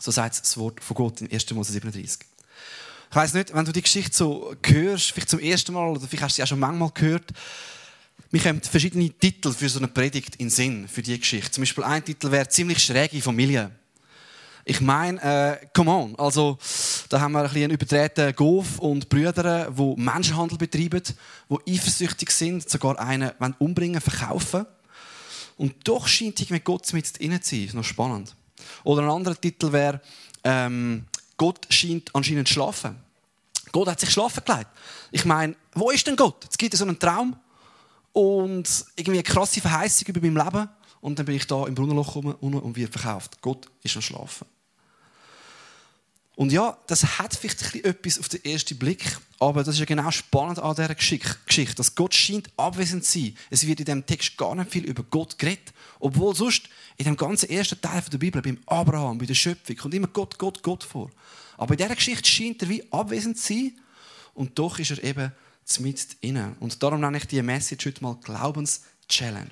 So sagt das Wort von Gott in 1. Mose 37. Ich weiß nicht, wenn du die Geschichte so hörst, vielleicht zum ersten Mal oder vielleicht hast du sie auch schon manchmal gehört, mir kommen verschiedene Titel für so eine Predigt in Sinn, für diese Geschichte. Zum Beispiel ein Titel wäre «Ziemlich schräge Familie». Ich meine, äh, come on, also da haben wir ein bisschen einen übertreten Gof und Brüder, die Menschenhandel betreiben, die eifersüchtig sind, sogar einen umbringen, verkaufen. Und doch scheint irgendwie Gott mit innen zu sein. Das ist noch spannend. Oder ein anderer Titel wäre, ähm, Gott scheint anscheinend zu schlafen. Gott hat sich schlafen gelegt. Ich meine, wo ist denn Gott? Es gibt so einen Traum und irgendwie eine krasse Verheißung über mein Leben und dann bin ich da im Brunnenloch rum und wird verkauft. Gott ist am Schlafen. Und ja, das hat vielleicht etwas auf den ersten Blick, aber das ist ja genau spannend an dieser Geschichte, dass Gott scheint abwesend zu sein. Es wird in diesem Text gar nicht viel über Gott geredet, obwohl sonst in dem ganzen ersten Teil der Bibel, beim Abraham, bei der Schöpfung, kommt immer Gott, Gott, Gott vor. Aber in dieser Geschichte scheint er wie abwesend zu sein und doch ist er eben mit inne. Und darum nenne ich diese Message heute mal Glaubens-Challenge.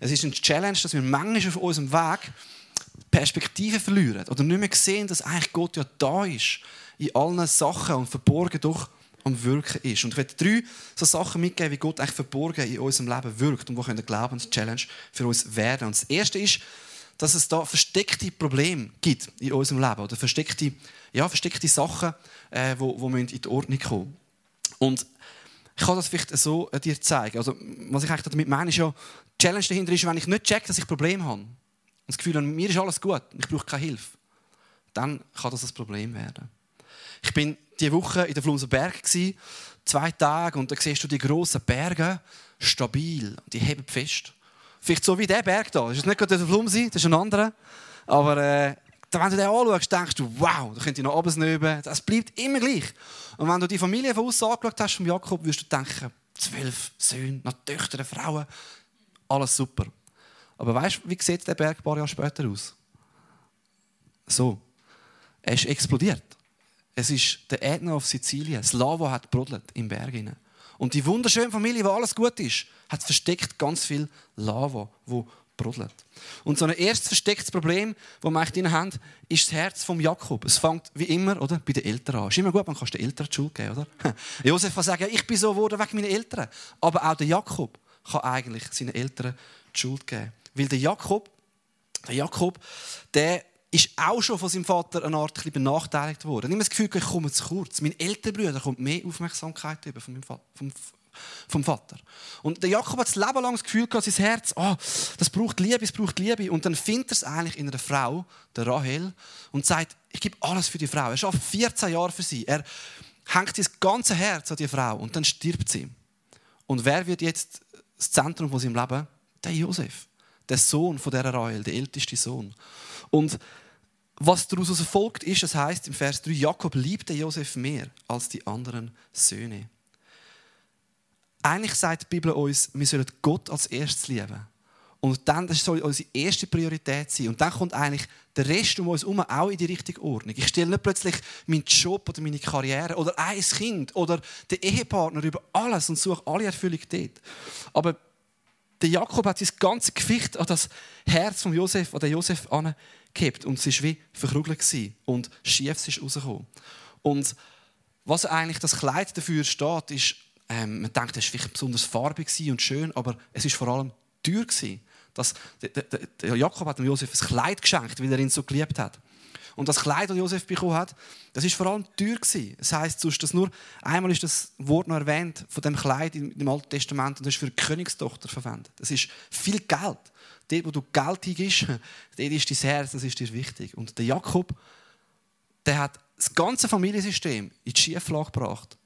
Es ist eine Challenge, dass wir manchmal auf unserem Weg Perspektive verlieren oder nicht mehr sehen, dass eigentlich Gott ja da ist, in allen Sachen und verborgen doch am Wirken ist. Und ich werde drei so Sachen mitgeben, wie Gott eigentlich verborgen in unserem Leben wirkt und wo eine Glaubenschallenge für uns werden. Und das Erste ist, dass es da versteckte Probleme gibt in unserem Leben oder versteckte, ja, versteckte Sachen, äh, wo, wo in die Ordnung kommen. Und ich kann das vielleicht so äh, dir zeigen. Also, was ich eigentlich damit meine, ist ja, die Challenge dahinter ist, wenn ich nicht check, dass ich Probleme habe, das Gefühl habe, mir ist alles gut, ich brauche keine Hilfe, dann kann das ein Problem werden. Ich bin diese Woche in der Flumser Berg zwei Tage, und da siehst du die grossen Berge, stabil, die heben fest. Vielleicht so wie der Berg da. Das ist nicht gerade der Flumsi, das ist ein anderer. Aber äh, wenn du den anschaust, denkst du, wow, da könnte ich noch runter Das bleibt immer gleich. Und wenn du die Familie von außen angeschaut hast, von Jakob, wirst du denken, zwölf Söhne, noch Töchter, Frauen, alles super. Aber weißt du, wie sieht der Berg ein paar Jahre später aus? So. Er ist explodiert. Es ist der Ätna auf Sizilien. Das Lava hat brodelt im Berg. Und die wunderschöne Familie, wo alles gut ist, hat versteckt ganz viel Lava, wo brodelt. Und so ein erstes verstecktes Problem, das wir drin haben, ist das Herz von Jakob. Es fängt wie immer oder, bei den Eltern an. Es ist immer gut, man kann den Eltern die Schuld geben. Oder? Josef kann sagen, ich bin so geworden wegen meiner Eltern. Aber auch der Jakob kann eigentlich seinen Eltern die Schuld geben. Weil der Jakob, der Jakob, der ist auch schon von seinem Vater eine Art benachteiligt worden. Ich habe das Gefühl, ich komme zu kurz. Mein älterer Bruder kommt mehr Aufmerksamkeit über von meinem Vater, vom, vom Vater. Und der Jakob hat das Leben lang das Gefühl gehabt, sein Herz, oh, das braucht Liebe, es braucht Liebe. Und dann findet er es eigentlich in einer Frau, der Rahel, und sagt, ich gebe alles für die Frau. Er schafft 14 Jahre für sie. Er hängt sein ganzes Herz an die Frau und dann stirbt sie. Und wer wird jetzt das Zentrum von seinem Leben? Der Josef der Sohn von dieser Rahel, der älteste Sohn. Und was daraus erfolgt ist, das heißt im Vers 3, Jakob liebte Josef mehr als die anderen Söhne. Eigentlich sagt die Bibel uns, wir sollen Gott als erstes lieben. Und dann, das soll unsere erste Priorität sein. Und dann kommt eigentlich der Rest um uns herum auch in die richtige Ordnung. Ich stelle nicht plötzlich meinen Job oder meine Karriere oder ein Kind oder den Ehepartner über alles und suche alle Erfüllung dort. Aber der Jakob hat sein ganzes Gewicht an das Herz von Josef, an Josef angehebt und es war wie verkrugelt und schief ist rausgekommen. Und was eigentlich das Kleid dafür steht, ist, ähm, man denkt, es war vielleicht besonders farbig und schön, aber es ist vor allem teuer. Das, der, der, der Jakob hat dem Josef ein Kleid geschenkt, weil er ihn so geliebt hat. Und das Kleid, das Josef bekommen hat, das ist vor allem teuer. Das heißt, sonst dass nur einmal ist das Wort noch erwähnt von dem Kleid im Alten Testament und das ist für die Königstochter verwendet. Das ist viel Geld. Dort, wo du Geld hingibst, dort ist dein Herz, das ist dir wichtig. Und der Jakob, der hat das ganze Familiensystem in die Schieflage gebracht,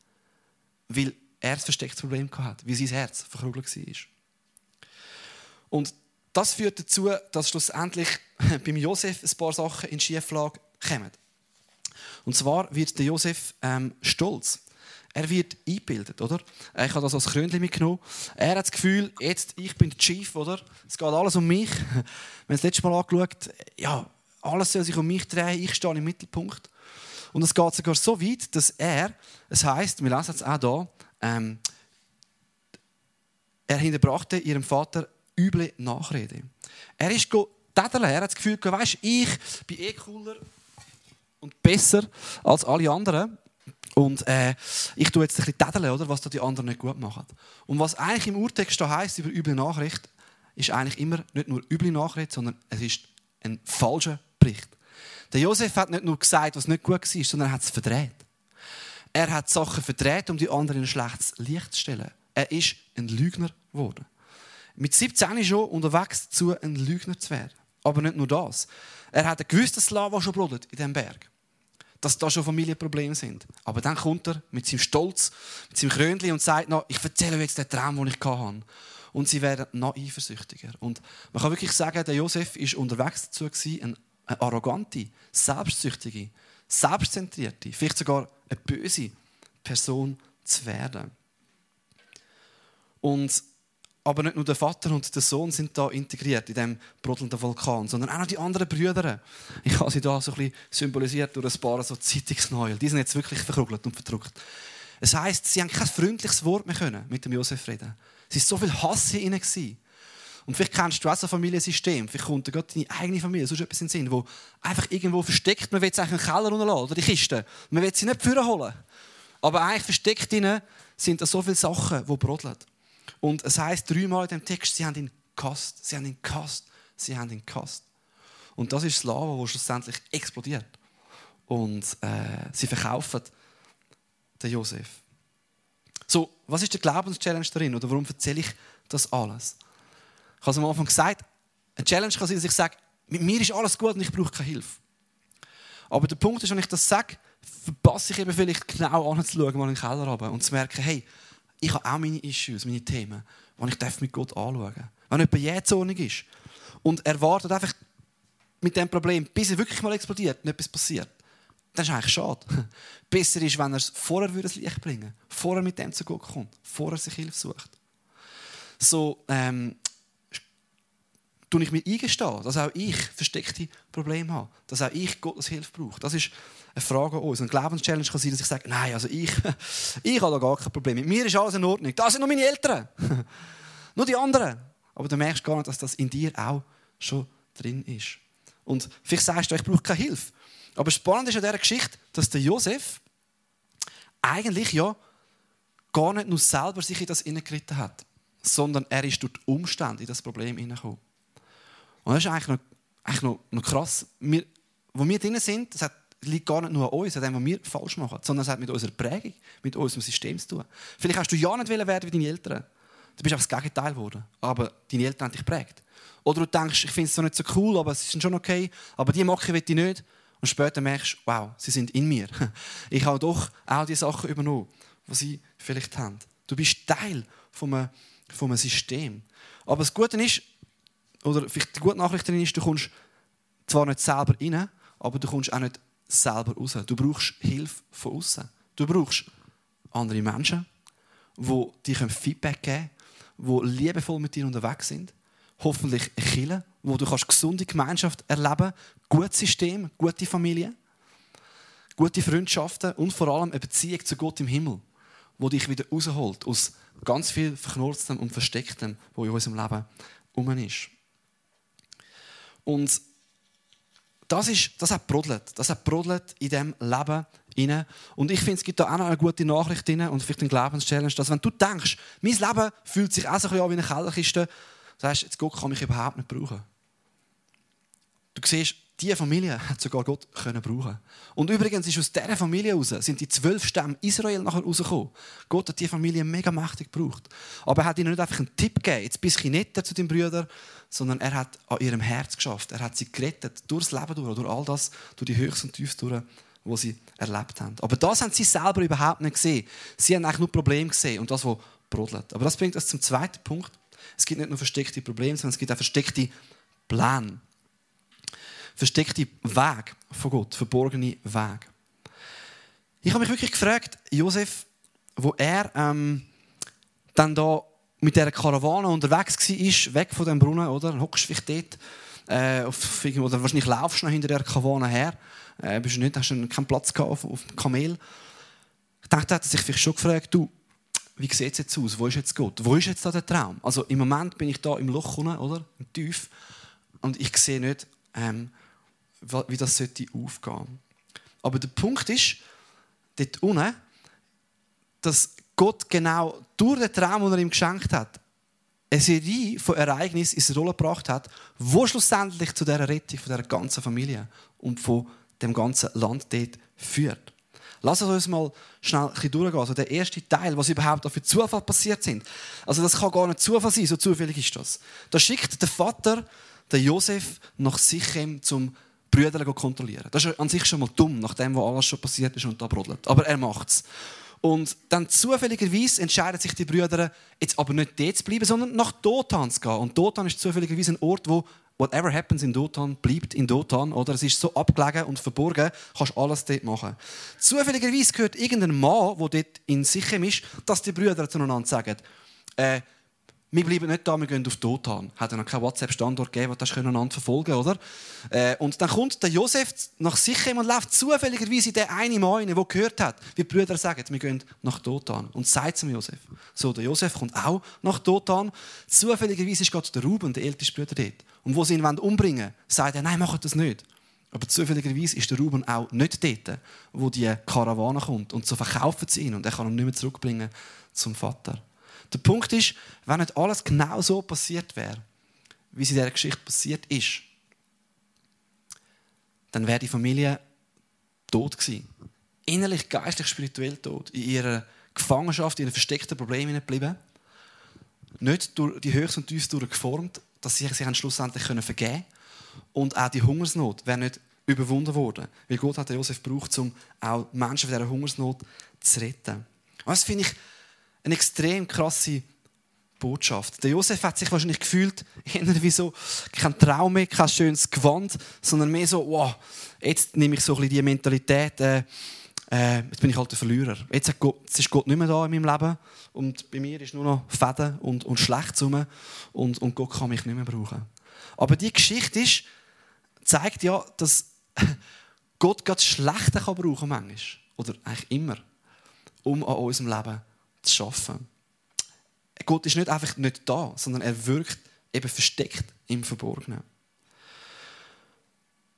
weil er ein verstecktes Problem hatte, wie sein Herz verkrugelt war. Und das führt dazu, dass schlussendlich beim Josef ein paar Sachen in Schieflage kommen. Und zwar wird der Josef ähm, stolz. Er wird eingebildet, oder? Ich habe das als Krönchen mitgenommen. Er hat das Gefühl, jetzt, ich bin der Chief, oder? Es geht alles um mich. Wir haben das letzte Mal angeschaut, ja, alles soll sich um mich drehen, ich stehe im Mittelpunkt. Und es geht sogar so weit, dass er, es heißt, wir lesen es auch hier, ähm, er hinterbrachte ihrem Vater üble Nachrede. Er ist täteln, er hat das Gefühl, weißt, ich bin eh cooler und besser als alle anderen. Und äh, ich tue jetzt ein bisschen tädeln, oder, was da die anderen nicht gut machen. Und was eigentlich im Urtext da heisst über üble Nachricht, ist eigentlich immer nicht nur üble Nachricht, sondern es ist ein falscher Bericht. Der Josef hat nicht nur gesagt, was nicht gut war, sondern er hat es verdreht. Er hat Sachen verdreht, um die anderen in ein schlechtes Licht zu stellen. Er ist ein Lügner geworden. Mit 17 schon unterwegs dazu, ein Lügner zu werden. Aber nicht nur das. Er hat gewusst, dass Lava schon brodelt in diesem Berg. Dass da schon Familienprobleme sind. Aber dann kommt er mit seinem Stolz, mit seinem Krönchen und sagt noch, ich erzähle euch jetzt den Traum, den ich hatte. Und sie werden noch eifersüchtiger. Und man kann wirklich sagen, der Josef war unterwegs dazu, eine arrogante, selbstsüchtige, selbstzentrierte, vielleicht sogar eine böse Person zu werden. Und aber nicht nur der Vater und der Sohn sind da integriert in dem brodelnden Vulkan, sondern auch noch die anderen Brüder. Ich habe sie da so ein bisschen symbolisiert durch ein paar so Zeitungsnäuel. Die sind jetzt wirklich verkrugelt und verdruckt. Es heißt, sie haben kein freundliches Wort mehr können mit dem Josef reden. Es war so viel Hass in ihnen. Und vielleicht kennst du auch so ein Familiensystem. Vielleicht kommt gerade deine eigene Familie, sonst etwas in den Sinn, wo einfach irgendwo versteckt, man will es eigentlich in den Keller runterlassen oder die Kiste. Man will sie nicht führen holen. Aber eigentlich versteckt ihnen sind da so viele Sachen, die brodeln. Und es heißt dreimal in dem Text, sie haben ihn gehasst, sie haben ihn gehasst, sie haben ihn gehasst. Und das ist das Lava, das schlussendlich explodiert. Und äh, sie verkaufen den Josef. So, was ist der Glaubenschallenge darin? Oder warum erzähle ich das alles? Ich habe es am Anfang gesagt, eine Challenge kann sein, dass ich sage, mit mir ist alles gut und ich brauche keine Hilfe. Aber der Punkt ist, wenn ich das sage, verpasse ich eben vielleicht genau anzuschauen, mal in den Keller runter und zu merken, hey, ich habe auch meine Issues, meine Themen, die ich mit Gott anschauen darf. Wenn jemand jähzornig ist und erwartet einfach mit dem Problem, bis er wirklich mal explodiert und etwas passiert, dann ist eigentlich schade. Besser ist, wenn er es vorher das Licht bringen würde, vorher mit dem zu Gott kommt, vorher sich Hilfe sucht. So, ähm, tue ich mir eingestehen, dass auch ich versteckte Probleme habe, dass auch ich Gottes Hilfe brauche. Das ist eine Frage an uns. Ein Glaubenschallenge kann sein, dass ich sage, nein, also ich, ich habe da gar kein Problem. Mit mir ist alles in Ordnung. Das sind nur meine Eltern. nur die anderen. Aber du merkst gar nicht, dass das in dir auch schon drin ist. Und vielleicht sagst du, ich brauche keine Hilfe. Aber spannend ist an dieser Geschichte, dass der Josef eigentlich ja gar nicht nur selber sich in das hineingeritten hat, sondern er ist durch die Umstände in das Problem hineingekommen. Und das ist eigentlich noch, eigentlich noch, noch krass. Wir, wo wir drin sind, das hat, liegt gar nicht nur an uns, an dem, was wir falsch machen, sondern es hat mit unserer Prägung, mit unserem System zu tun. Vielleicht hast du ja nicht werden wie deine Eltern. Du bist auch das Gegenteil geworden. Aber deine Eltern haben dich geprägt. Oder du denkst, ich finde es so nicht so cool, aber sie sind schon okay. Aber die Macke will ich nicht. Und später merkst du, wow, sie sind in mir. Ich habe doch auch die Sachen übernommen, die sie vielleicht haben. Du bist Teil von einem, von einem System. Aber das Gute ist, oder vielleicht die gute Nachricht darin ist, du kommst zwar nicht selber rein, aber du kommst auch nicht selber raus. Du brauchst Hilfe von außen. Du brauchst andere Menschen, die dir Feedback geben können, die liebevoll mit dir unterwegs sind. Hoffentlich eine wo du kannst gesunde Gemeinschaft erleben kannst, gutes System, gute Familie, gute Freundschaften und vor allem eine Beziehung zu Gott im Himmel, wo dich wieder rausholt aus ganz viel Verknurztem und Verstecktem, wo in unserem Leben um ist. Und das, ist, das hat brodelt. Das hat brodelt in diesem Leben rein. Und ich finde, es gibt da auch noch eine gute Nachricht drin und vielleicht eine Glaubenschallenge, dass wenn du denkst, mein Leben fühlt sich auch so ein bisschen an wie eine Kellerkiste, sagst jetzt Gott kann mich überhaupt nicht brauchen. Du siehst, diese Familie hat sogar Gott können brauchen. Und übrigens ist aus dieser Familie heraus, sind die zwölf Stämme Israel nachher rausgekommen. Gott hat diese Familie mega mächtig gebraucht. Aber er hat ihnen nicht einfach einen Tipp gegeben, jetzt bist du netter zu deinen Brüdern, sondern er hat an ihrem Herz geschafft. Er hat sie gerettet, durchs Leben durch, durch all das, durch die Höchst und Tiefs durch, was sie erlebt haben. Aber das haben sie selber überhaupt nicht gesehen. Sie haben eigentlich nur Probleme gesehen und das, was brodelt. Aber das bringt uns zum zweiten Punkt. Es gibt nicht nur versteckte Probleme, sondern es gibt auch versteckte Pläne versteckte Weg von Gott, verborgene Weg. Ich habe mich wirklich gefragt, Josef, wo er ähm, dann da mit dieser Karawane unterwegs war, weg von dem Brunnen, oder? Hockst vielleicht dort, äh, auf, oder wahrscheinlich laufst du noch hinter der Karawane her, äh, bist du nicht, hast du keinen Platz auf, auf dem Kamel. Ich dachte, er hat sich vielleicht schon gefragt, du, wie sieht es jetzt aus? Wo ist jetzt Gott? Wo ist jetzt da der Traum? Also im Moment bin ich da im Loch unten, oder? Im Tief. Und ich sehe nicht, ähm, wie das sollte aufgehen. Aber der Punkt ist, dort unten, dass Gott genau durch den Traum, den er ihm geschenkt hat, eine Serie von Ereignissen ins Rolle gebracht hat, wo schlussendlich zu dieser Rettung von dieser ganzen Familie und von dem ganzen Land dort führt. Lass uns mal schnell ein durchgehen. Also der erste Teil, was überhaupt für Zufall passiert sind. Also das kann gar nicht Zufall sein, so zufällig ist das. Da schickt der Vater den Josef nach Sichem zum Brüder kontrollieren. Das ist an sich schon mal dumm, nachdem alles schon passiert ist und da brodelt. Aber er macht's. Und dann zufälligerweise entscheiden sich die Brüder, jetzt aber nicht dort zu bleiben, sondern nach Dothan zu gehen. Und Dothan ist zufälligerweise ein Ort, wo whatever happens in Dothan, bleibt in Dothan. Oder? Es ist so abgelegen und verborgen, kannst alles dort machen. Zufälligerweise gehört irgendein Mann, der dort in Sichem ist, dass die Brüder zueinander sagen, äh, wir bleiben nicht da, wir gehen auf Dothan. Hat er noch keinen WhatsApp-Standort gegeben, den du einander verfolgen oder? Äh, und dann kommt der Josef nach sich und läuft zufälligerweise in den einen Mann der gehört hat, wie die Brüder sagen, wir gehen nach Dothan. Und sagt zum Josef. So, der Josef kommt auch nach Dothan. Zufälligerweise ist gerade der Ruben, der älteste Bruder, dort. Und wo sie ihn umbringen wollen, sagt er, nein, macht das nicht. Aber zufälligerweise ist der Ruben auch nicht dort, wo die Karawane kommt. Und so verkaufen sie ihn und er kann ihn nicht mehr zurückbringen zum Vater. Der Punkt ist, wenn nicht alles genau so passiert wäre, wie es in dieser Geschichte passiert ist, dann wäre die Familie tot gewesen. Innerlich, geistlich, spirituell tot. In ihrer Gefangenschaft, in ihren versteckten Problemen geblieben. Nicht durch die Höchst und Tiefs geformt, dass sie sich schlussendlich vergeben können. Und auch die Hungersnot wäre nicht überwunden worden. Weil Gott hat Josef gebraucht, um auch Menschen von dieser Hungersnot zu retten. Und finde ich eine extrem krasse Botschaft. Der Josef hat sich wahrscheinlich gefühlt, wie so kein Traum mehr, kein schönes Gewand, sondern mehr so, wow, jetzt nehme ich so ein bisschen die Mentalität, äh, äh, jetzt bin ich halt der Verlierer. Jetzt, Gott, jetzt, ist Gott nicht mehr da in meinem Leben und bei mir ist nur noch Fäden und, und schlecht rum und, und Gott kann mich nicht mehr brauchen. Aber die Geschichte ist, zeigt ja, dass Gott das Schlechte kann brauchen manchmal. Oder eigentlich immer. Um an unserem Leben zu schaffen. Gott ist nicht einfach nicht da, sondern er wirkt eben versteckt im Verborgenen.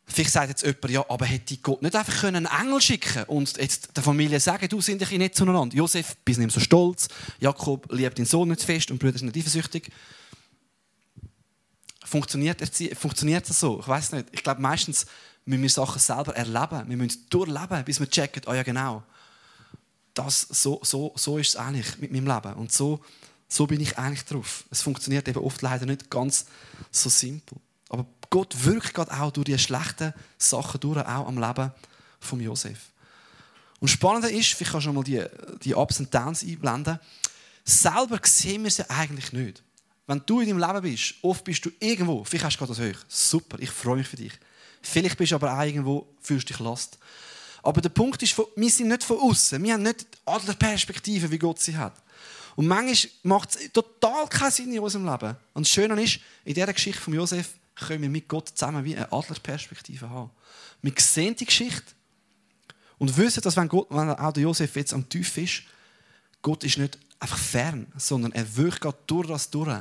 Vielleicht sagt jetzt jemand, ja, aber hätte Gott nicht einfach einen Engel schicken und jetzt der Familie sagen, du sind dich nicht zueinander. Josef, bist nicht so stolz, Jakob liebt den Sohn nicht fest und Brüder sind nicht eifersüchtig. Funktioniert, funktioniert das so? Ich weiß nicht. Ich glaube, meistens müssen wir Sachen selber erleben. Wir müssen durchleben, bis wir checken, oh ja genau, das, so, so, so ist es eigentlich mit meinem Leben. Und so, so bin ich eigentlich drauf. Es funktioniert eben oft leider nicht ganz so simpel. Aber Gott wirkt gerade auch durch die schlechten Sachen durch, auch am Leben von Josef. Und spannender ist, vielleicht kannst du mal die, die Ups und Downs einblenden, selber sehen wir sie eigentlich nicht. Wenn du in deinem Leben bist, oft bist du irgendwo, vielleicht hast du gerade das hoch, super, ich freue mich für dich. Vielleicht bist du aber auch irgendwo, fühlst dich last. Aber der Punkt ist, wir sind nicht von außen. Wir haben nicht die Adlerperspektive, wie Gott sie hat. Und manchmal macht es total keinen Sinn in unserem Leben. Und das Schöne ist, in dieser Geschichte von Josef können wir mit Gott zusammen wie eine Adlerperspektive haben. Wir sehen die Geschichte und wissen, dass wenn, Gott, wenn auch der Josef jetzt am Tief ist, Gott ist nicht einfach fern, sondern er wirkt gerade durch das durch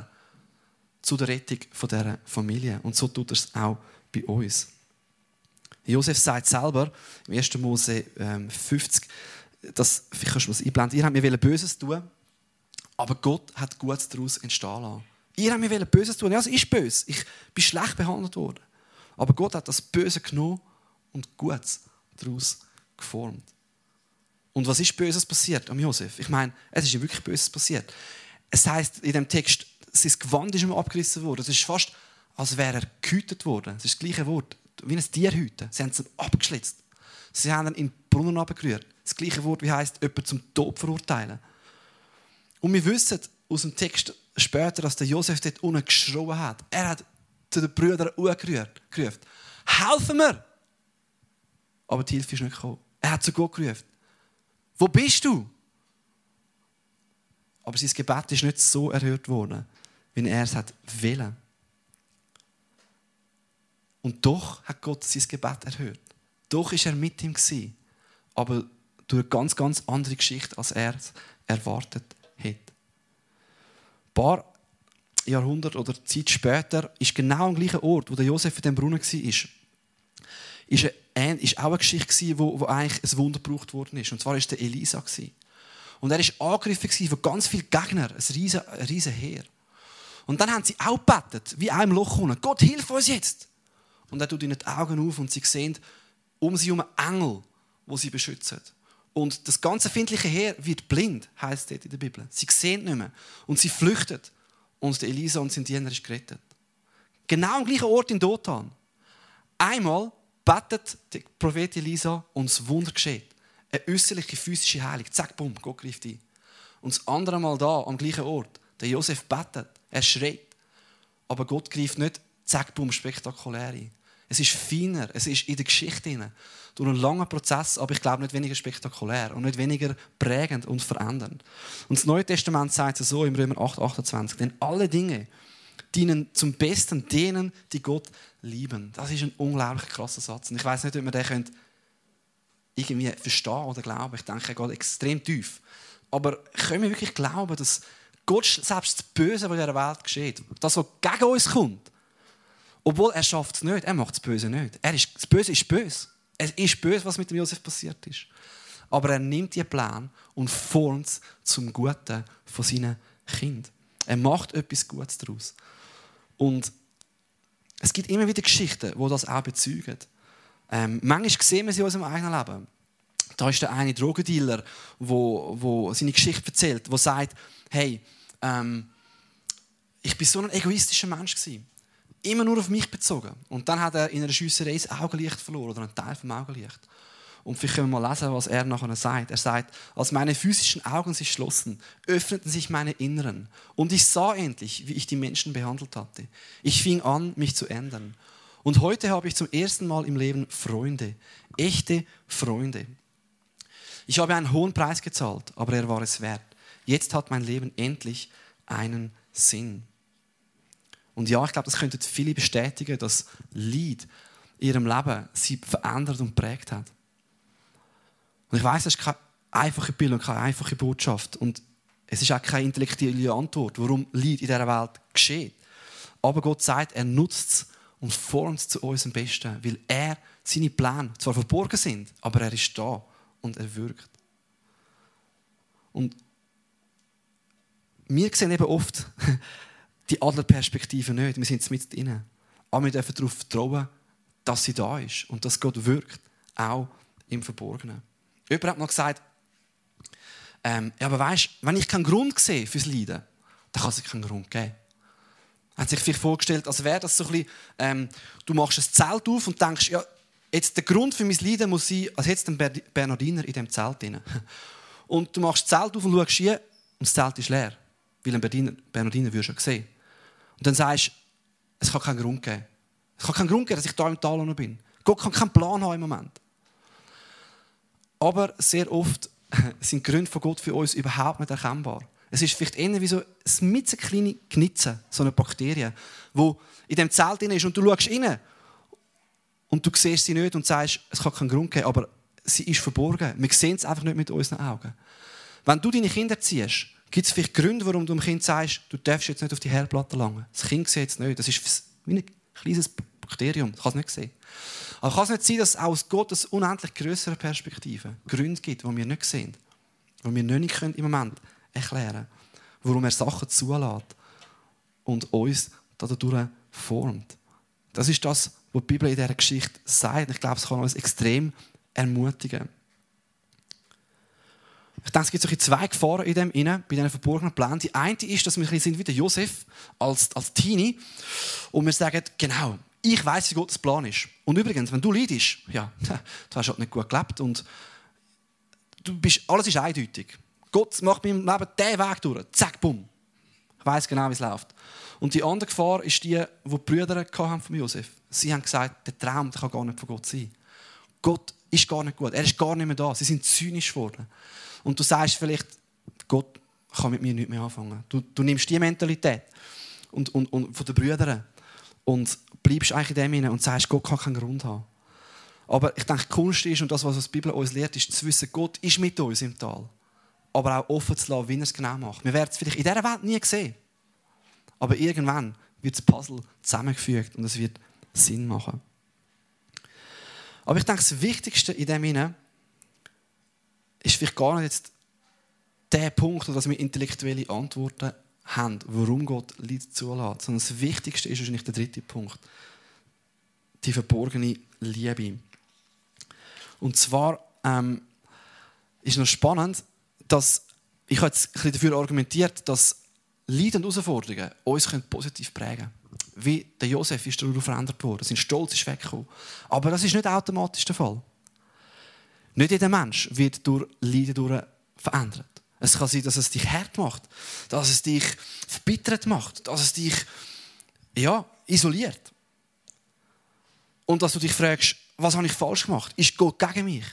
zu der Rettung dieser Familie. Und so tut er es auch bei uns. Josef sagt selber im 1. Mose 50, ähm, das, vielleicht kannst du einblenden, ihr habt mir Böses tun, aber Gott hat Gutes daraus entstehen lassen. Ihr habt mir Böses tun. Ja, es ist böse. Ich bin schlecht behandelt worden. Aber Gott hat das Böse genommen und Gutes daraus geformt. Und was ist Böses passiert am Josef? Ich meine, es ist ja wirklich Böses passiert. Es heißt in dem Text, sein Gewand ist ihm abgerissen worden. Es ist fast, als wäre er gehütet worden. Das ist das gleiche Wort wie ein Tier hüten. Sie haben es abgeschlitzt. Sie haben ihn in den Brunnen abgerührt. Das gleiche Wort, wie heißt jemanden zum Tod verurteilen. Und wir wissen aus dem Text später, dass der Josef dort unten geschrien hat. Er hat zu den Brüdern gerufen. Helfen mir! Aber die Hilfe ist nicht gekommen. Er hat zu Gott gerufen. Wo bist du? Aber sein Gebet ist nicht so erhört worden, wie er es hat wollen. Und doch hat Gott sein Gebet erhört. Doch ist er mit ihm gewesen, aber durch eine ganz, ganz andere Geschichte, als er es erwartet hat. Ein paar Jahrhunderte oder Zeit später ist genau am gleichen Ort, wo der Josef in dem Brunnen war, ist, ist auch eine Geschichte gewesen, wo, wo eigentlich ein Wunder gebraucht worden ist. Und zwar war der Elisa. Und er war angegriffen von ganz vielen Gegnern, ein riesen, ein riesen Heer. Und dann haben sie auch gebetet, wie im Loch unten. Gott, hilf uns jetzt! Und er tut ihnen die Augen auf und sie sehen um sie herum Engel, die sie beschützen. Und das ganze findliche Heer wird blind, heißt es in der Bibel. Sie sehen nicht mehr. Und sie flüchten. Und Elisa und sein Diener ist gerettet. Genau am gleichen Ort in Dothan. Einmal betet der Prophet Elisa und das Wunder geschieht. Eine äußerliche physische Heilung. Zack, bumm, Gott greift ein. Und das andere Mal da, am gleichen Ort, der Josef betet, er schreit. Aber Gott greift nicht, zack, bumm, spektakulär ein. Es ist feiner, es ist in der Geschichte drin. Durch einen langen Prozess, aber ich glaube nicht weniger spektakulär und nicht weniger prägend und verändernd. Und das Neue Testament sagt es so im Römer 8, 28. Denn alle Dinge dienen zum Besten denen, die Gott lieben. Das ist ein unglaublich krasser Satz. Und ich weiß nicht, ob man den könnt irgendwie verstehen oder glauben. Ich denke, er geht extrem tief. Aber können wir wirklich glauben, dass Gott selbst das Böse, was in dieser Welt geschieht, das, was gegen uns kommt, obwohl er schafft es nicht, er macht das Böse nicht. Er ist, das Böse ist böse. Es ist böse, was mit dem Josef passiert ist. Aber er nimmt die Plan und formt es zum Guten von seinen Kind. Er macht etwas Gutes daraus. Und es gibt immer wieder Geschichten, die das auch bezeugen. Ähm, manchmal sehen wir sie in unserem eigenen Leben. Da ist der eine Drogendealer, wo, wo seine Geschichte erzählt, der sagt, hey, ähm, ich bin so ein egoistischer Mensch gewesen. Immer nur auf mich bezogen. Und dann hat er in einer Schiesserei das Augenlicht verloren oder einen Teil vom Augenlicht. Und vielleicht können wir mal lesen, was er nachher sagt. Er sagt, als meine physischen Augen sich schlossen, öffneten sich meine Inneren. Und ich sah endlich, wie ich die Menschen behandelt hatte. Ich fing an, mich zu ändern. Und heute habe ich zum ersten Mal im Leben Freunde. Echte Freunde. Ich habe einen hohen Preis gezahlt, aber er war es wert. Jetzt hat mein Leben endlich einen Sinn. Und ja, ich glaube, das könnten viele bestätigen, dass Lied in ihrem Leben sie verändert und prägt hat. Und ich weiß, das ist keine einfache Bild und keine einfache Botschaft. Und es ist auch keine intellektuelle Antwort, warum Leid in dieser Welt geschieht. Aber Gott sagt, er nutzt es und formt es zu unserem Besten, weil er seine Pläne zwar verborgen sind, aber er ist da und er wirkt. Und wir sehen eben oft die Adlerperspektive nicht. Wir sind mit drin. Aber wir dürfen darauf vertrauen, dass sie da ist und dass Gott wirkt, auch im Verborgenen. Jemand hat mal gesagt, ähm, ja, aber weißt, wenn ich keinen Grund sehe fürs Leiden, dann kann es keinen Grund geben. Hat sich vielleicht vorgestellt, als wäre das so ein bisschen, ähm, du machst ein Zelt auf und denkst, ja, jetzt der Grund für mein Leiden muss sein, als es einen Bernardiner in diesem Zelt drin. Und du machst das Zelt auf und schaust hier und das Zelt ist leer. Weil ein Bernardiner, Bernardiner du ja sehen. Und dann sagst du, es kann keinen Grund geben. Es kann keinen Grund geben, dass ich da im Tal noch bin. Gott kann keinen Plan haben im Moment. Aber sehr oft sind die Gründe von Gott für uns überhaupt nicht erkennbar. Es ist vielleicht eher wie so ein kleine Knitze, so eine Bakterie, wo in dem Zelt drin ist und du schaust rein und du siehst sie nicht und sagst, es kann keinen Grund geben, aber sie ist verborgen. Wir sehen es einfach nicht mit unseren Augen. Wenn du deine Kinder ziehst, gibt es vielleicht Gründe, warum du dem Kind sagst, du darfst jetzt nicht auf die Herdplatte langen. Das Kind sieht es nicht. Das ist wie ein kleines Bakterium. Das kann es nicht sehen. Aber kann es nicht sein, dass es aus Gottes unendlich größeren Perspektive Gründe gibt, die wir nicht sehen, die wir nicht im Moment erklären können, warum er Sachen zulässt und uns dadurch formt. Das ist das, was die Bibel in dieser Geschichte sagt. Ich glaube, es kann uns extrem ermutigen. Ich denke, es gibt solche zwei Gefahren in dem inne, bei diesen verborgenen Plänen. Die eine ist, dass wir sind wie der Josef als, als Teenie und wir sagen, genau, ich weiß, wie Gottes Plan ist. Und übrigens, wenn du leidest, ja, du hast halt nicht gut gelebt und du bist, alles ist eindeutig. Gott macht mir im Leben diesen Weg durch. Zack, bumm. Ich weiß genau, wie es läuft. Und die andere Gefahr ist die, die die Brüder von Josef Sie haben gesagt, der Traum der kann gar nicht von Gott sein. Gott ist gar nicht gut. Er ist gar nicht mehr da. Sie sind zynisch geworden. Und du sagst vielleicht, Gott kann mit mir nicht mehr anfangen. Du, du nimmst die Mentalität und, und, und von den Brüdern und bleibst eigentlich in dem hinein und sagst, Gott kann keinen Grund haben. Aber ich denke, die Kunst ist, und das, was die Bibel uns lehrt, ist zu wissen, Gott ist mit uns im Tal. Aber auch offen zu lassen, wie er es genau macht. Wir werden es vielleicht in dieser Welt nie sehen. Aber irgendwann wird das Puzzle zusammengefügt und es wird Sinn machen. Aber ich denke, das Wichtigste in dem Sinne ist vielleicht gar nicht jetzt der Punkt, dass wir intellektuelle Antworten haben, warum Gott Leid zulässt. Sondern das Wichtigste ist wahrscheinlich der dritte Punkt. Die verborgene Liebe. Und zwar ähm, ist noch spannend, dass ich habe jetzt ein bisschen dafür argumentiert, dass Leid und Herausforderungen uns positiv prägen können. Wie der Josef ist darüber verändert worden. Sein Stolz ist weggekommen. Aber das ist nicht automatisch der Fall. Nicht jeder Mensch wird durch Leiden durch verändert. Es kann sein, dass es dich hart macht, dass es dich verbittert macht, dass es dich ja, isoliert. Und dass du dich fragst, was habe ich falsch gemacht? Ist Gott gegen mich?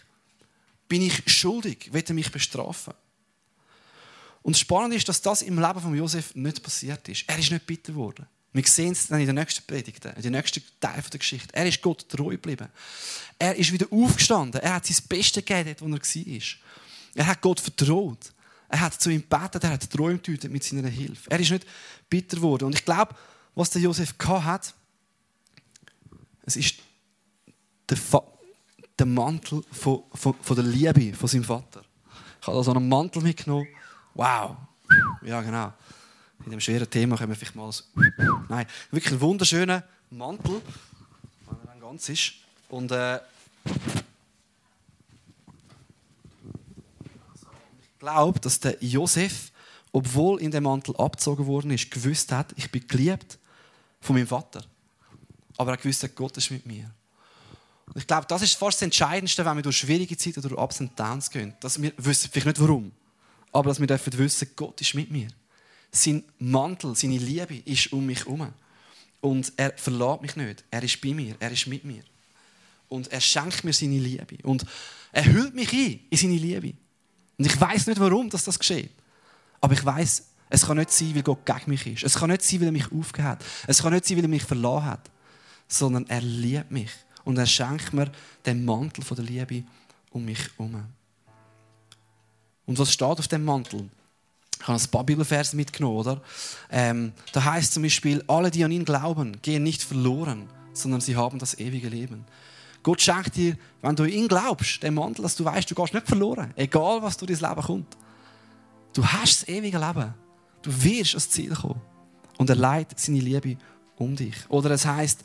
Bin ich schuldig? Wird er mich bestrafen? Und spannend ist, dass das im Leben von Josef nicht passiert ist. Er ist nicht bitter geworden. Wir sehen es dann in den nächsten Predigten, in den nächsten Teil der Geschichte. Er ist Gott treu geblieben. Er ist wieder aufgestanden. Er hat sein Bestes gegeben, wo er war. Er hat Gott vertraut. Er hat zu ihm gebetet, er hat geträumt mit seiner Hilfe. Er ist nicht bitter geworden. Und ich glaube, was der Josef hat, es ist der, der Mantel von, von, von, der Liebe von seinem Vater. Ich habe da so einen Mantel mitgenommen. Wow. Ja, genau. In dem schweren Thema können wir vielleicht mal als Nein, wirklich ein wunderschöner Mantel, wenn er dann ganz ist. Und äh, ich glaube, dass der Josef, obwohl in dem Mantel abgezogen worden ist, gewusst hat, ich bin geliebt von meinem Vater. Aber er gewusst hat, Gott ist mit mir. Und ich glaube, das ist fast das Entscheidendste, wenn wir durch schwierige Zeiten oder Ups und Downs gehen. Dass wir wissen, vielleicht nicht warum, aber dass wir dürfen wissen, Gott ist mit mir. Sein Mantel, seine Liebe ist um mich herum. Und er verlässt mich nicht. Er ist bei mir, er ist mit mir. Und er schenkt mir seine Liebe. Und er hüllt mich ein in seine Liebe. Und ich weiß nicht, warum dass das geschieht. Aber ich weiß, es kann nicht sein, weil Gott gegen mich ist. Es kann nicht sein, weil er mich aufgehört hat. Es kann nicht sein, weil er mich verloren hat. Sondern er liebt mich. Und er schenkt mir den Mantel der Liebe um mich herum. Und was steht auf dem Mantel? Ich habe ein paar Bibelverse mitgenommen, oder? Ähm, da heißt zum Beispiel, alle, die an ihn glauben, gehen nicht verloren, sondern sie haben das ewige Leben. Gott schenkt dir, wenn du ihn glaubst, den Mantel, dass du weißt, du gehst nicht verloren, egal was durch dein Leben kommt. Du hast das ewige Leben. Du wirst ans Ziel kommen. Und er leitet seine Liebe um dich. Oder es heißt,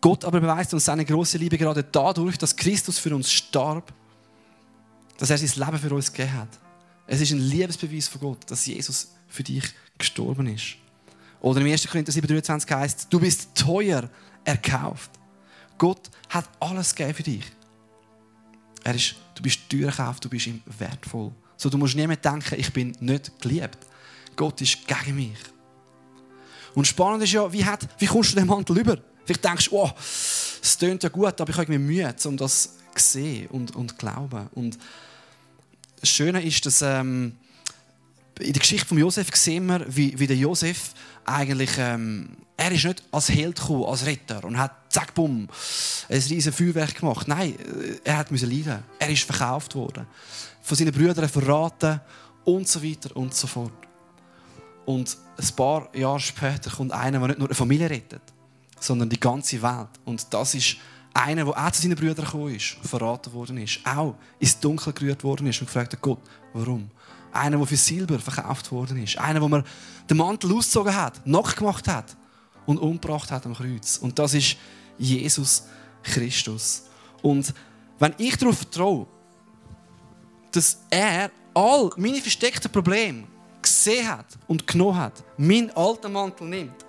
Gott aber beweist uns seine große Liebe gerade dadurch, dass Christus für uns starb, dass er sein Leben für uns gegeben hat. Es ist ein Liebesbeweis von Gott, dass Jesus für dich gestorben ist. Oder im 1. Korinther 7,23 heißt du bist teuer erkauft. Gott hat alles gegeben für dich. Er ist, du bist teuer erkauft, du bist ihm wertvoll. So, du musst niemand denken, ich bin nicht geliebt. Gott ist gegen mich. Und spannend ist ja, wie, hat, wie kommst du den Mantel über? Vielleicht denkst du, oh, es tönt ja gut, aber ich habe irgendwie Mühe, um das zu sehen und, und glauben. Und das Schöne ist, dass ähm, in der Geschichte von Josef sehen wir, wie, wie der Josef eigentlich, ähm, er ist nicht als Held gekommen, als Retter und hat zack, bumm, ein riesiges Feuerwerk gemacht. Nein, äh, er hat müssen leiden. Er ist verkauft worden. Von seinen Brüdern verraten und so weiter und so fort. Und ein paar Jahre später kommt einer, der nicht nur eine Familie rettet, sondern die ganze Welt. Und das ist einer, der auch zu seinen Brüdern gekommen ist, verraten worden ist, auch ins Dunkel gerührt worden ist und gefragt hat, Gott, warum? Einer, der für Silber verkauft worden ist. Einer, wo man den Mantel ausgezogen hat, nachgemacht hat und umgebracht hat am Kreuz. Und das ist Jesus Christus. Und wenn ich darauf vertraue, dass er all meine versteckten Probleme gesehen hat und genommen hat, meinen alten Mantel nimmt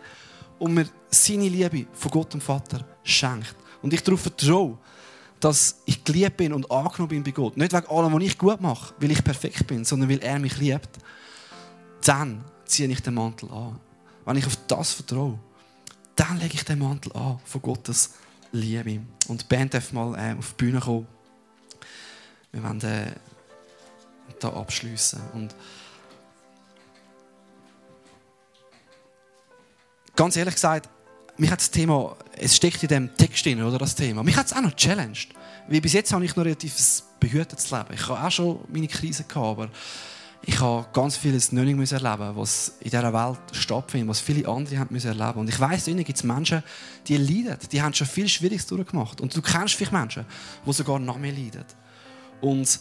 und mir seine Liebe von Gott und Vater schenkt, und ich darauf vertraue, dass ich geliebt bin und angenommen bin bei Gott. Nicht wegen allem, was ich gut mache, weil ich perfekt bin, sondern weil er mich liebt. Dann ziehe ich den Mantel an. Wenn ich auf das vertraue, dann lege ich den Mantel an von Gottes Liebe. Und die Band darf mal äh, auf die Bühne kommen. Wir wollen äh, da abschließen. Und ganz ehrlich gesagt, mich hat das Thema, es steckt in dem Text drin, oder das Thema. Mich hat es auch noch challenged. Weil bis jetzt habe ich noch relativ behütetes Leben. Ich habe auch schon meine Krise gehabt, aber ich habe ganz vieles nicht erleben was in dieser Welt stattfindet, was viele andere haben müssen erleben Und ich weiss, innen gibt es Menschen, die leiden. Die haben schon viel Schwieriges durchgemacht. Und du kennst vielleicht Menschen, die sogar noch mehr leiden. Und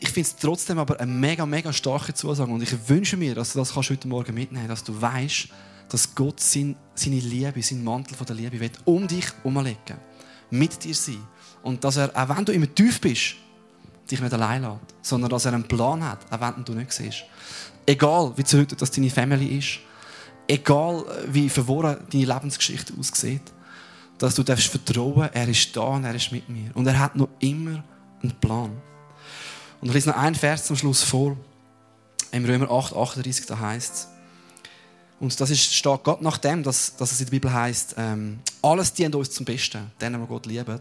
ich finde es trotzdem aber eine mega, mega starke Zusage. Und ich wünsche mir, dass du das kannst heute Morgen mitnehmen kannst, dass du weißt, dass Gott seine Liebe, seinen Mantel von der Liebe will, um dich herumlegen Mit dir sein. Und dass er, auch wenn du immer tief bist, dich nicht allein lässt, sondern dass er einen Plan hat, auch wenn du nicht siehst. Egal, wie zerrüttet das deine Family ist, egal, wie verworren deine Lebensgeschichte aussieht, dass du darfst vertrauen, er ist da und er ist mit mir. Und er hat noch immer einen Plan. Und ich lese noch einen Vers zum Schluss vor. Im Römer 8, 38, da heißt es, und das ist, steht Gott nach dem, dass, dass es in der Bibel heißt, ähm, alles dient uns zum Besten, denen, die Gott lieben.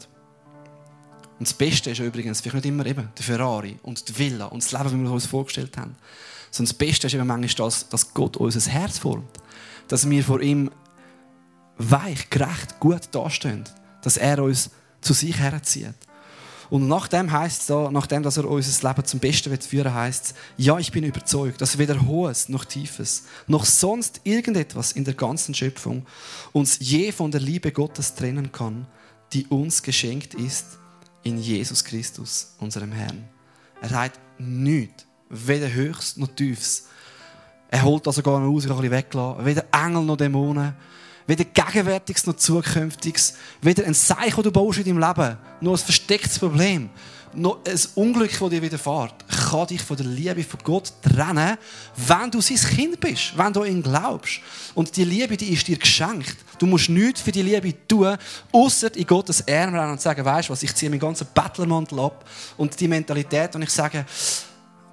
Und das Beste ist übrigens vielleicht nicht immer eben der Ferrari und die Villa und das Leben, wie wir uns vorgestellt haben. Sondern das Beste ist eben manchmal das, dass Gott unser Herz formt. Dass wir vor ihm weich, gerecht, gut dastehen. Dass er uns zu sich herzieht. Und nachdem heißt es da, nachdem dass er unser Leben zum Besten wird führen, heißt es, ja, ich bin überzeugt, dass weder Hohes noch Tiefes, noch sonst irgendetwas in der ganzen Schöpfung uns je von der Liebe Gottes trennen kann, die uns geschenkt ist in Jesus Christus, unserem Herrn. Er sagt nichts, weder Höchst noch Tiefs. Er holt das sogar noch aus, ich kann ein weglassen. Weder Engel noch Dämonen. Weder Gegenwärtiges noch Zukünftiges. Weder ein Zeichen, das du baust in deinem Leben. Nur ein verstecktes Problem noch ein Unglück, das dir widerfährt, kann dich von der Liebe von Gott trennen, wenn du sein Kind bist, wenn du ihn glaubst. Und die Liebe, die ist dir geschenkt. Du musst nichts für die Liebe tun, außer in Gottes Ärmel und sagen, weißt du was, ich ziehe meinen ganzen Bettlermantel ab und die Mentalität und ich sage,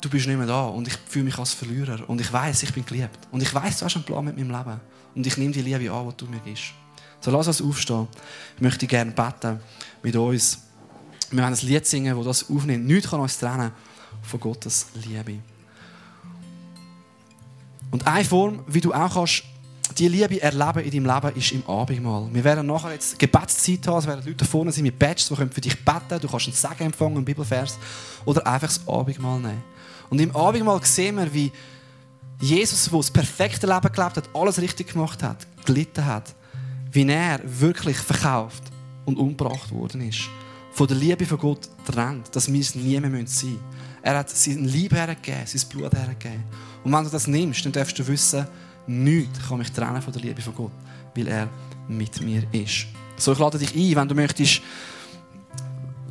du bist nicht mehr da und ich fühle mich als Verlierer und ich weiß, ich bin geliebt und ich weiß, du hast einen Plan mit meinem Leben und ich nehme die Liebe an, die du mir gibst. So lass uns aufstehen. Ich möchte gerne beten mit uns. Wir werden ein Lied singen, das das aufnimmt. Nichts kann uns trennen von Gottes Liebe. Und eine Form, wie du auch kannst, die Liebe erleben in deinem Leben, ist im Abendmahl. Wir werden nachher jetzt Gebetszeit haben, es werden Leute vorne sein mit Badges, die für dich beten, du kannst einen Segen empfangen, einen Bibelvers, oder einfach das Abendmahl nehmen. Und im Abendmahl sehen wir, wie Jesus, der das perfekte Leben gelebt hat, alles richtig gemacht hat, gelitten hat, wie er wirklich verkauft und umgebracht worden ist von der Liebe von Gott trennt, dass wir es nie mehr sein müssen. Er hat sein Liebe hergegeben, sein Blut hergegeben. Und wenn du das nimmst, dann darfst du wissen, nichts kann mich trennen von der Liebe von Gott, weil er mit mir ist. So, ich lade dich ein, wenn du möchtest,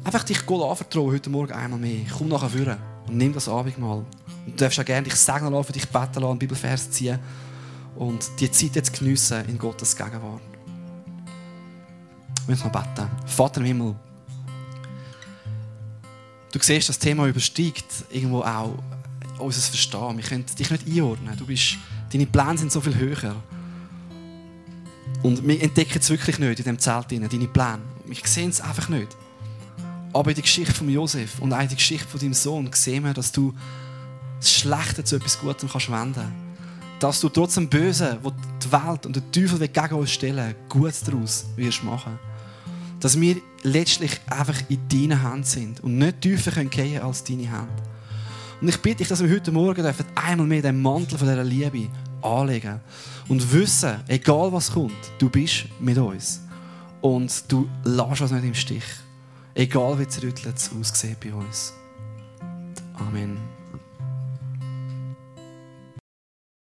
einfach dich Gott anvertrauen, heute Morgen einmal mehr. Komm nachher vorne und nimm das Abendmahl. Und du darfst auch gerne dich segnen lassen, für dich beten lassen, Bibelvers ziehen und die Zeit jetzt geniessen in Gottes Gegenwart. Wir müssen noch beten. Vater im Himmel, du siehst, das Thema übersteigt irgendwo auch unser Verstehen. Wir können dich nicht einordnen. Du bist, deine Pläne sind so viel höher. Und wir entdecken es wirklich nicht in diesem Zelt, deine Pläne. Wir sehen es einfach nicht. Aber in der Geschichte von Josef und auch in der Geschichte von deinem Sohn sehen wir, dass du das Schlechte zu etwas Gutem kannst wenden Dass du trotz dem Bösen, wo die Welt und der Teufel gegen uns stellen, Gutes daraus wirst machen dass wir letztlich einfach in deinen Händen sind und nicht tiefer gehen können als deine Hände. Und ich bitte dich, dass wir heute Morgen einmal mehr den Mantel von dieser Liebe anlegen und wissen, egal was kommt, du bist mit uns. Und du lässt uns nicht im Stich. Egal wie es aussieht bei uns. Amen.